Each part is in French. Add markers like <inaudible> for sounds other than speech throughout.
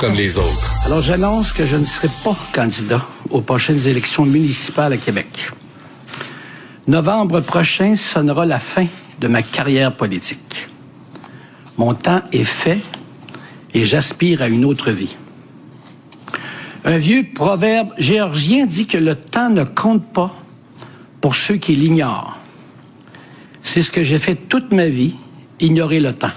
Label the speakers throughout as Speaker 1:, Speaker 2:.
Speaker 1: Comme les autres.
Speaker 2: Alors j'annonce que je ne serai pas candidat aux prochaines élections municipales à Québec. Novembre prochain sonnera la fin de ma carrière politique. Mon temps est fait et j'aspire à une autre vie. Un vieux proverbe géorgien dit que le temps ne compte pas pour ceux qui l'ignorent. C'est ce que j'ai fait toute ma vie, ignorer le temps.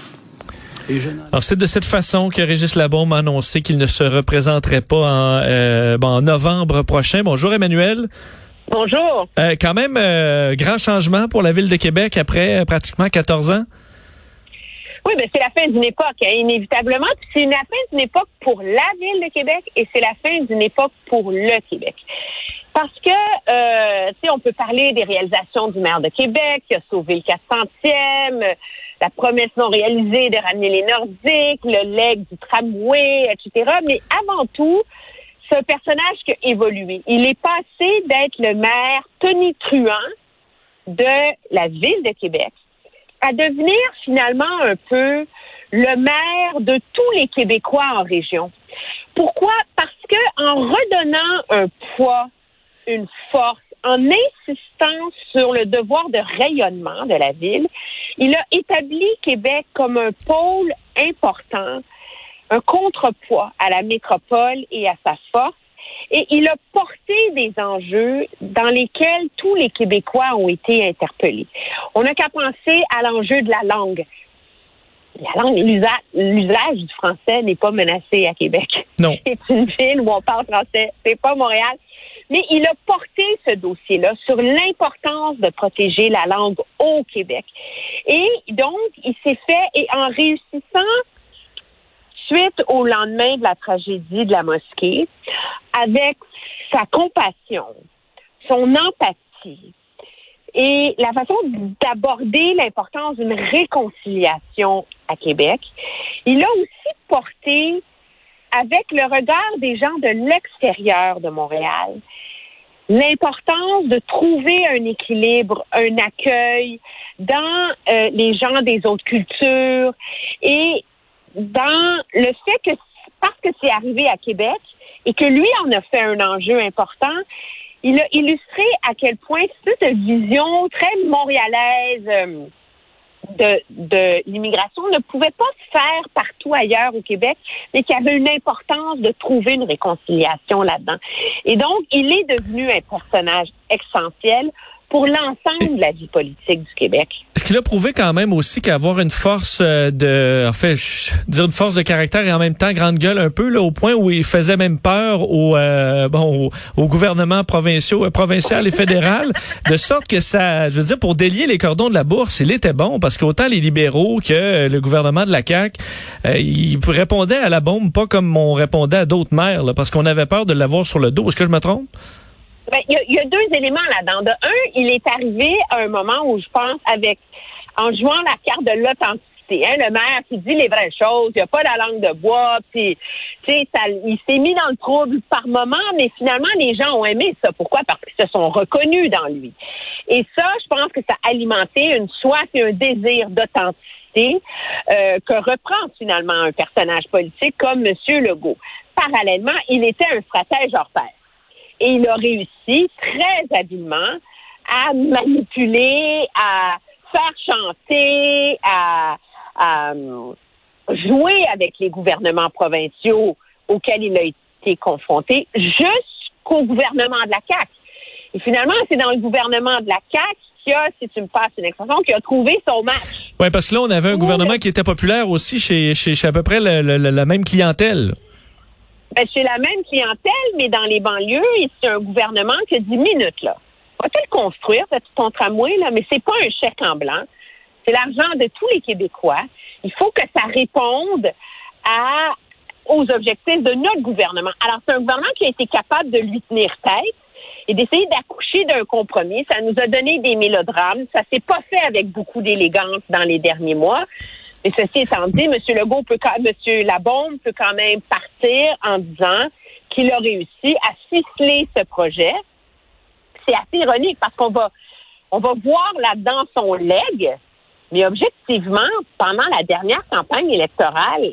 Speaker 3: Alors c'est de cette façon que Régis Labombe a annoncé qu'il ne se représenterait pas en, euh, bon, en novembre prochain. Bonjour Emmanuel.
Speaker 4: Bonjour.
Speaker 3: Euh, quand même, euh, grand changement pour la ville de Québec après pratiquement 14 ans.
Speaker 4: Oui, mais c'est la fin d'une époque, hein, inévitablement. C'est la fin d'une époque pour la ville de Québec et c'est la fin d'une époque pour le Québec. Parce que, euh, tu sais, on peut parler des réalisations du maire de Québec qui a sauvé le 400e, la promesse non réalisée de ramener les Nordiques, le leg du tramway, etc. Mais avant tout, c'est un personnage qui a évolué. Il est passé d'être le maire tonitruant de la ville de Québec à devenir finalement un peu le maire de tous les Québécois en région. Pourquoi? Parce que en redonnant un poids, une force, en insistant sur le devoir de rayonnement de la ville, il a établi Québec comme un pôle important, un contrepoids à la métropole et à sa force. Et il a porté des enjeux dans lesquels tous les Québécois ont été interpellés. On n'a qu'à penser à l'enjeu de la langue. La langue, l'usage du français n'est pas menacé à Québec.
Speaker 3: Non. <laughs>
Speaker 4: C'est une ville où on parle français. C'est pas Montréal. Mais il a porté ce dossier-là sur l'importance de protéger la langue au Québec. Et donc, il s'est fait, et en réussissant, suite au lendemain de la tragédie de la mosquée, avec sa compassion, son empathie et la façon d'aborder l'importance d'une réconciliation à Québec, il a aussi porté avec le regard des gens de l'extérieur de Montréal, l'importance de trouver un équilibre, un accueil dans euh, les gens des autres cultures et dans le fait que parce que c'est arrivé à Québec et que lui en a fait un enjeu important, il a illustré à quel point cette vision très montréalaise euh, de, de l'immigration ne pouvait pas se faire partout ailleurs au Québec, mais qu'il y avait une importance de trouver une réconciliation là-dedans. Et donc, il est devenu un personnage essentiel pour l'ensemble de la vie politique du Québec.
Speaker 3: Est-ce qu'il a prouvé quand même aussi qu'avoir une force euh, de, en fait, dire une force de caractère et en même temps grande gueule un peu, là, au point où il faisait même peur au, euh, bon, au, gouvernement provinciaux, euh, provincial et fédéral, de sorte que ça, je veux dire, pour délier les cordons de la bourse, il était bon parce qu'autant les libéraux que le gouvernement de la CAQ, euh, il répondait à la bombe pas comme on répondait à d'autres maires, là, parce qu'on avait peur de l'avoir sur le dos. Est-ce que je me trompe?
Speaker 4: Ben, il y, y, a deux éléments là-dedans. De un, il est arrivé à un moment où je pense avec en jouant la carte de l'authenticité. Hein, le maire qui dit les vraies choses, il n'y a pas la langue de bois, puis ça, il s'est mis dans le trouble par moment, mais finalement les gens ont aimé ça. Pourquoi? Parce qu'ils se sont reconnus dans lui. Et ça, je pense que ça a alimenté une soif et un désir d'authenticité euh, que reprend finalement un personnage politique comme M. Legault. Parallèlement, il était un stratège hors pair. Et il a réussi très habilement à manipuler, à faire chanter, à, à jouer avec les gouvernements provinciaux auxquels il a été confronté jusqu'au gouvernement de la CAQ. Et finalement, c'est dans le gouvernement de la CAQ qui a, si tu me passes une expression, qui a trouvé son match.
Speaker 3: Oui, parce que là, on avait un gouvernement qui était populaire aussi chez, chez, chez à peu près le, le, la même clientèle.
Speaker 4: Ben, chez la même clientèle, mais dans les banlieues, c'est un gouvernement qui a 10 minutes, là. Va-t-il construire, ton tramway, là? Mais c'est pas un chèque en blanc. C'est l'argent de tous les Québécois. Il faut que ça réponde aux objectifs de notre gouvernement. Alors, c'est un gouvernement qui a été capable de lui tenir tête et d'essayer d'accoucher d'un compromis. Ça nous a donné des mélodrames. Ça s'est pas fait avec beaucoup d'élégance dans les derniers mois. Mais ceci étant dit, M. Legault peut, M. Labombe peut quand même partir en disant qu'il a réussi à ficeler ce projet. C'est assez ironique parce qu'on va, on va voir là-dedans son leg, mais objectivement, pendant la dernière campagne électorale,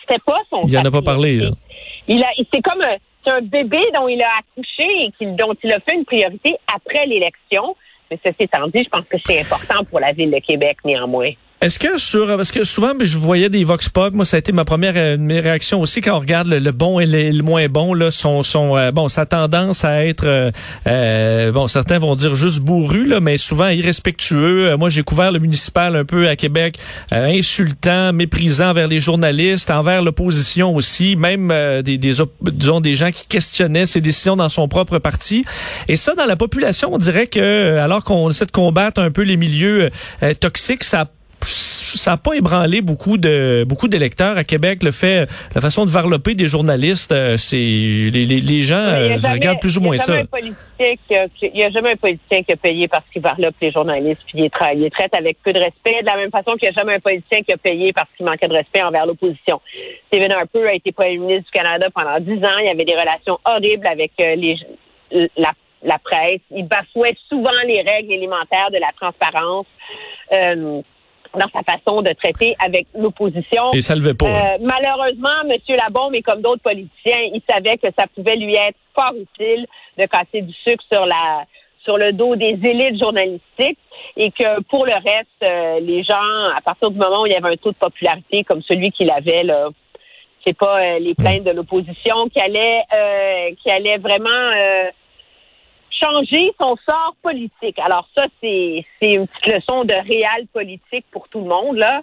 Speaker 4: c'était pas son.
Speaker 3: Il en a pas parlé. Là.
Speaker 4: Il a, c'est comme un, c'est un bébé dont il a accouché et dont il a fait une priorité après l'élection. Mais ceci étant dit, je pense que c'est important pour la ville de Québec, néanmoins.
Speaker 3: Est-ce que sur parce que souvent ben, je voyais des vox pop, moi ça a été ma première euh, mes aussi quand on regarde le, bon et le, moins bon là, son son euh, bon sa tendance à être euh, bon certains vont dire juste bourru là, mais souvent irrespectueux. moi j'ai couvert le municipal un peu à Québec, insultant, méprisant envers les journalistes, envers l'opposition aussi, même des des disons des gens qui questionnaient ses décisions dans son propre parti. Et ça dans la population, on dirait que alors qu'on essaie de combattre un peu les milieux toxiques, ça ça n'a pas ébranlé beaucoup de beaucoup d'électeurs à Québec. Le fait, la façon de varloper des journalistes, euh, c'est les, les, les, gens euh, regardent plus ou moins ça.
Speaker 4: il n'y a jamais un politicien qui a payé parce qu'il varlope les journalistes puis il, tra il traite avec peu de respect. De la même façon qu'il n'y a jamais un politicien qui a payé parce qu'il manquait de respect envers l'opposition. Stephen Harper a été premier ministre du Canada pendant dix ans. Il y avait des relations horribles avec euh, les, la, la presse. Il bafouait souvent les règles élémentaires de la transparence. Euh, dans sa façon de traiter avec l'opposition.
Speaker 3: Et ça levait pas. Hein.
Speaker 4: Euh, malheureusement, M. Labombe, et comme d'autres politiciens, il savait que ça pouvait lui être fort utile de casser du sucre sur la sur le dos des élites journalistiques et que pour le reste, euh, les gens, à partir du moment où il y avait un taux de popularité comme celui qu'il avait, là, c'est pas euh, les plaintes de l'opposition qui allaient qui allaient vraiment changer son sort politique. Alors ça, c'est une petite leçon de réel politique pour tout le monde là.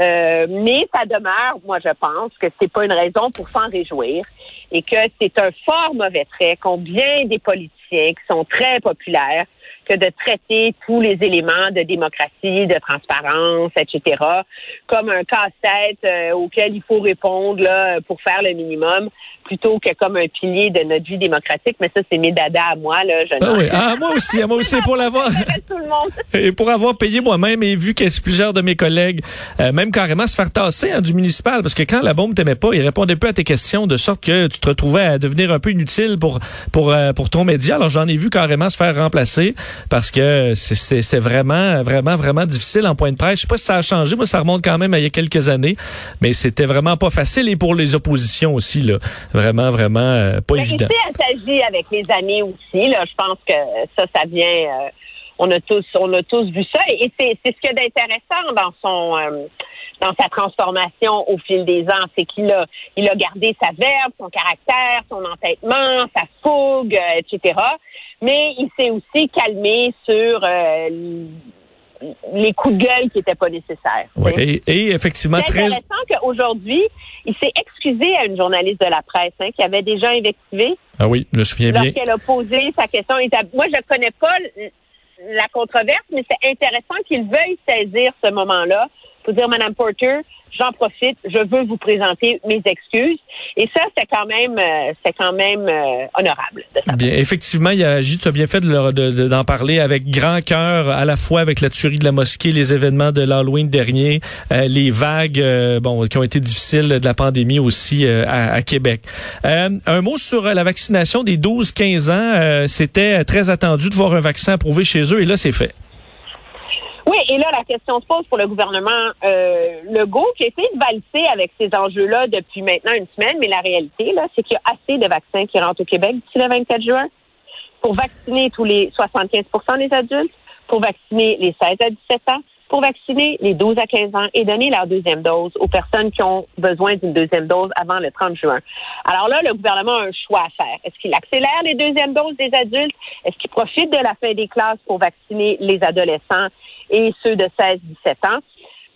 Speaker 4: Euh, mais ça demeure, moi je pense que c'est pas une raison pour s'en réjouir et que c'est un fort mauvais trait qu'ont bien des politiciens qui sont très populaires que de traiter tous les éléments de démocratie, de transparence, etc., comme un casse-tête euh, auquel il faut répondre là, pour faire le minimum, plutôt que comme un pilier de notre vie démocratique. Mais ça, c'est mes dadas à moi. Là, je
Speaker 3: ah oui. ah, moi aussi, moi aussi, pour l'avoir... <laughs> et pour avoir payé moi-même et vu que plusieurs de mes collègues, euh, même carrément se faire tasser hein, du municipal, parce que quand la bombe t'aimait pas, il répondait plus à tes questions, de sorte que tu te retrouvais à devenir un peu inutile pour pour euh, pour ton média. Alors j'en ai vu carrément se faire remplacer parce que c'est vraiment, vraiment, vraiment difficile en point de presse. Je sais pas si ça a changé, moi ça remonte quand même à il y a quelques années, mais c'était vraiment pas facile et pour les oppositions aussi là, vraiment, vraiment euh, pas évident.
Speaker 4: Ici, elle s'agit avec les amis aussi là. Je pense que ça, ça vient. Euh, on a tous, on a tous vu ça et c'est ce qui est d'intéressant dans son euh, dans sa transformation au fil des ans, c'est qu'il a, il a gardé sa verve, son caractère, son entêtement, sa fougue, etc mais il s'est aussi calmé sur euh, les coups de gueule qui n'étaient pas nécessaires.
Speaker 3: Oui, et, effectivement,
Speaker 4: c'est intéressant qu'aujourd'hui, il s'est excusé à une journaliste de la presse hein, qui avait déjà invectivé.
Speaker 3: Ah oui, je me souviens
Speaker 4: bien. Lorsqu'elle a posé sa question. Moi, je ne connais pas la controverse, mais c'est intéressant qu'il veuille saisir ce moment-là pour dire, Madame Porter, j'en profite, je veux vous présenter mes excuses. Et ça, c'est quand même, euh, c'est quand même euh, honorable.
Speaker 3: bien, effectivement, il a as bien fait d'en de, parler avec grand cœur, à la fois avec la tuerie de la mosquée, les événements de l'Halloween dernier, euh, les vagues, bon, qui ont été difficiles de la pandémie aussi à, à, Québec. un mot sur la vaccination des 12-15 ans. C'était très attendu de voir un vaccin approuvé chez eux, et là, c'est fait.
Speaker 4: Oui, et là, la question se pose pour le gouvernement euh, Legault, qui a essayé de valser avec ces enjeux-là depuis maintenant une semaine, mais la réalité, là, c'est qu'il y a assez de vaccins qui rentrent au Québec d'ici le 24 juin pour vacciner tous les 75% des adultes, pour vacciner les 16 à 17 ans, pour vacciner les 12 à 15 ans et donner leur deuxième dose aux personnes qui ont besoin d'une deuxième dose avant le 30 juin. Alors là, le gouvernement a un choix à faire. Est-ce qu'il accélère les deuxièmes doses des adultes? Est-ce qu'il profite de la fin des classes pour vacciner les adolescents? Et ceux de 16-17 ans?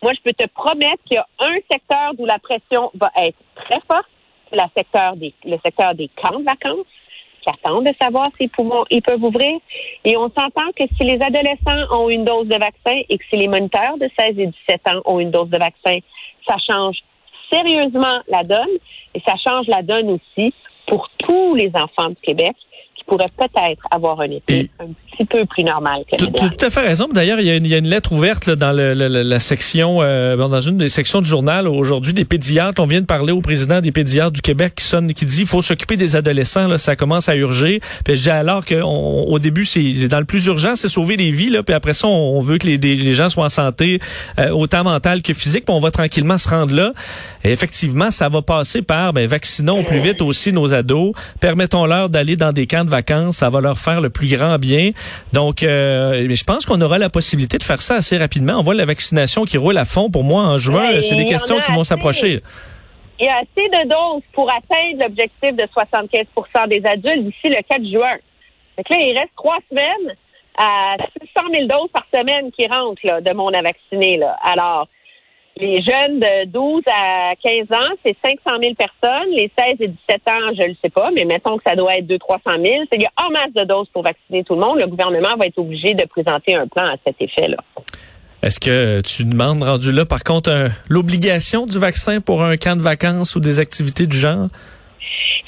Speaker 4: Moi, je peux te promettre qu'il y a un secteur où la pression va être très forte, c'est le secteur des, le secteur des camps de vacances qui attendent de savoir s'ils ils peuvent ouvrir. Et on s'entend que si les adolescents ont une dose de vaccin et que si les moniteurs de 16 et 17 ans ont une dose de vaccin, ça change sérieusement la donne et ça change la donne aussi pour tous les enfants du Québec qui pourraient peut-être avoir un été
Speaker 3: Et-
Speaker 4: un petit peu plus normal que le
Speaker 3: tout à fait raison. D'ailleurs, il y, a une- il y a une lettre ouverte là, dans le- le- la section, euh, dans une des sections du journal aujourd'hui des pédiatres. On vient de parler au président des pédiatres du Québec qui sonne, qui dit faut s'occuper des adolescents. Là, ça commence à urger. Puis je dis alors qu'au début, c'est dans le plus urgent, c'est sauver des vies. Là, puis après ça, on, on veut que les, des- les gens soient en santé, euh, autant mentale que physique. Puis on va tranquillement se rendre là. Et effectivement, ça va passer par ben, vaccinons au plus vite aussi nos ados. Permettons-leur d'aller dans des camps de vacances. Ça va leur faire le plus grand bien. Donc, euh, je pense qu'on aura la possibilité de faire ça assez rapidement. On voit la vaccination qui roule à fond. Pour moi, en juin,
Speaker 4: Ouais,
Speaker 3: c'est des questions qui vont s'approcher.
Speaker 4: Il y a assez de doses pour atteindre l'objectif de 75% des adultes d'ici le 4 juin. Que là, il reste trois semaines à 600 000 doses par semaine qui rentrent là, de monde à vacciner. Là. Alors, les jeunes de 12 à 15 ans, c'est 500 000 personnes. Les 16 et 17 ans, je ne le sais pas, mais mettons que ça doit être 200-300 000. Il y a en masse de doses pour vacciner tout le monde. Le gouvernement va être obligé de présenter un plan à cet effet-là.
Speaker 3: Est-ce que tu demandes, rendu là, par contre, l'obligation du vaccin pour un camp de vacances ou des activités du genre?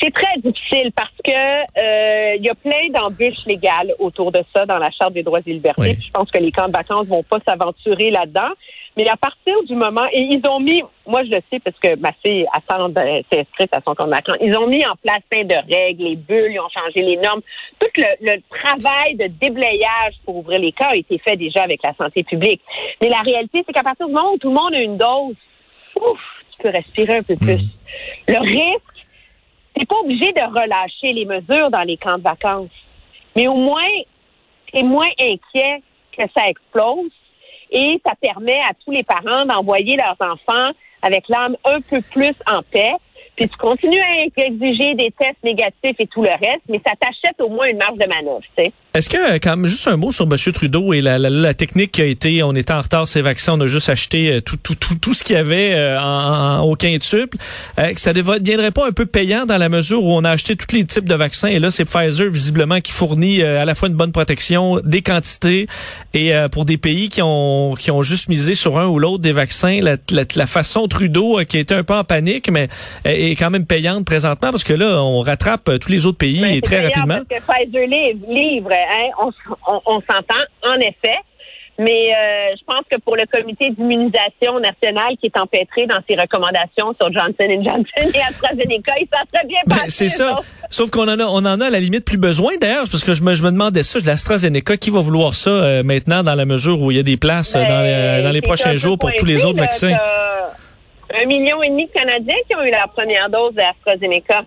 Speaker 4: C'est très difficile parce que euh, il y a plein d'embûches légales autour de ça dans la Charte des droits et libertés.
Speaker 3: Oui.
Speaker 4: Je pense que les camps de vacances vont pas s'aventurer là-dedans. Mais à partir du moment, et ils ont mis, moi je le sais parce que ma fille attend, s'est inscrite à son camp de vacances, ils ont mis en place plein de règles, les bulles, ils ont changé les normes. Tout le, le travail de déblayage pour ouvrir les cas a été fait déjà avec la santé publique. Mais la réalité, c'est qu'à partir du moment où tout le monde a une dose, ouf, tu peux respirer un peu plus. Le risque, t'es pas obligé de relâcher les mesures dans les camps de vacances. Mais au moins, t'es moins inquiet que ça explose et ça permet à tous les parents d'envoyer leurs enfants avec l'âme un peu plus en paix. Puis tu continues à exiger des tests négatifs et tout le reste, mais ça t'achète au moins une marge de manœuvre, sais.
Speaker 3: Est-ce que, euh, quand même, juste un mot sur M. Trudeau et la, la, la technique qui a été, on était en retard ces vaccins, on a juste acheté euh, tout, tout, tout, tout ce qu'il y avait euh, en, en- au quintuple, euh, que ça deviendrait pas un peu payant dans la mesure où on a acheté tous les types de vaccins et là, c'est Pfizer, visiblement, qui fournit euh, à la fois une bonne protection, des quantités et euh, pour des pays qui ont, qui ont juste misé sur un ou l'autre des vaccins, la, la, façon Trudeau euh, qui était un peu en panique, mais euh, est quand même payante présentement parce que là, on rattrape euh, tous les autres pays
Speaker 4: Ben,
Speaker 3: et très rapidement.
Speaker 4: Parce que Pfizer livre, livre hein, on, on, on s'entend, en effet. Mais euh, je pense que pour le comité d'immunisation nationale qui est empêtré dans ses recommandations sur Johnson Johnson et AstraZeneca, il s'en serait bien
Speaker 3: Ben,
Speaker 4: passé.
Speaker 3: c'est ça.
Speaker 4: autres.
Speaker 3: Sauf qu'on en a, on en a à la limite plus besoin d'ailleurs, parce que je me, je me demandais ça, de l'AstraZeneca, qui va vouloir ça euh, maintenant dans la mesure où il y a des places euh, dans, les-
Speaker 4: Ben,
Speaker 3: dans les prochains jours pour tous les autres vaccins?
Speaker 4: Un million et demi de Canadiens qui ont eu la première dose d'AstraZeneca.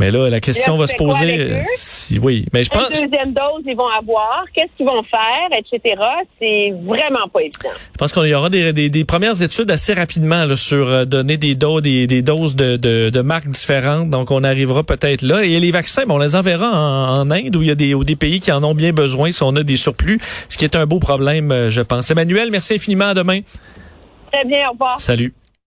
Speaker 3: Mais là, la question
Speaker 4: Là,
Speaker 3: va se poser. si, oui, mais je pense.
Speaker 4: Quelle deuxième dose ils vont avoir? Qu'est-ce qu'ils vont faire? Etc. C'est vraiment pas évident.
Speaker 3: Je pense qu'il y aura des, des, des premières études assez rapidement là, sur euh, donner des doses, des, des doses de, de, de marques différentes. Donc, on arrivera peut-être là. Et les vaccins, bon, on les enverra en, en Inde où il y a des, où des pays qui en ont bien besoin si on a des surplus, ce qui est un beau problème, euh, je pense. Emmanuel, merci infiniment. À demain.
Speaker 4: Très bien, au revoir.
Speaker 3: Salut.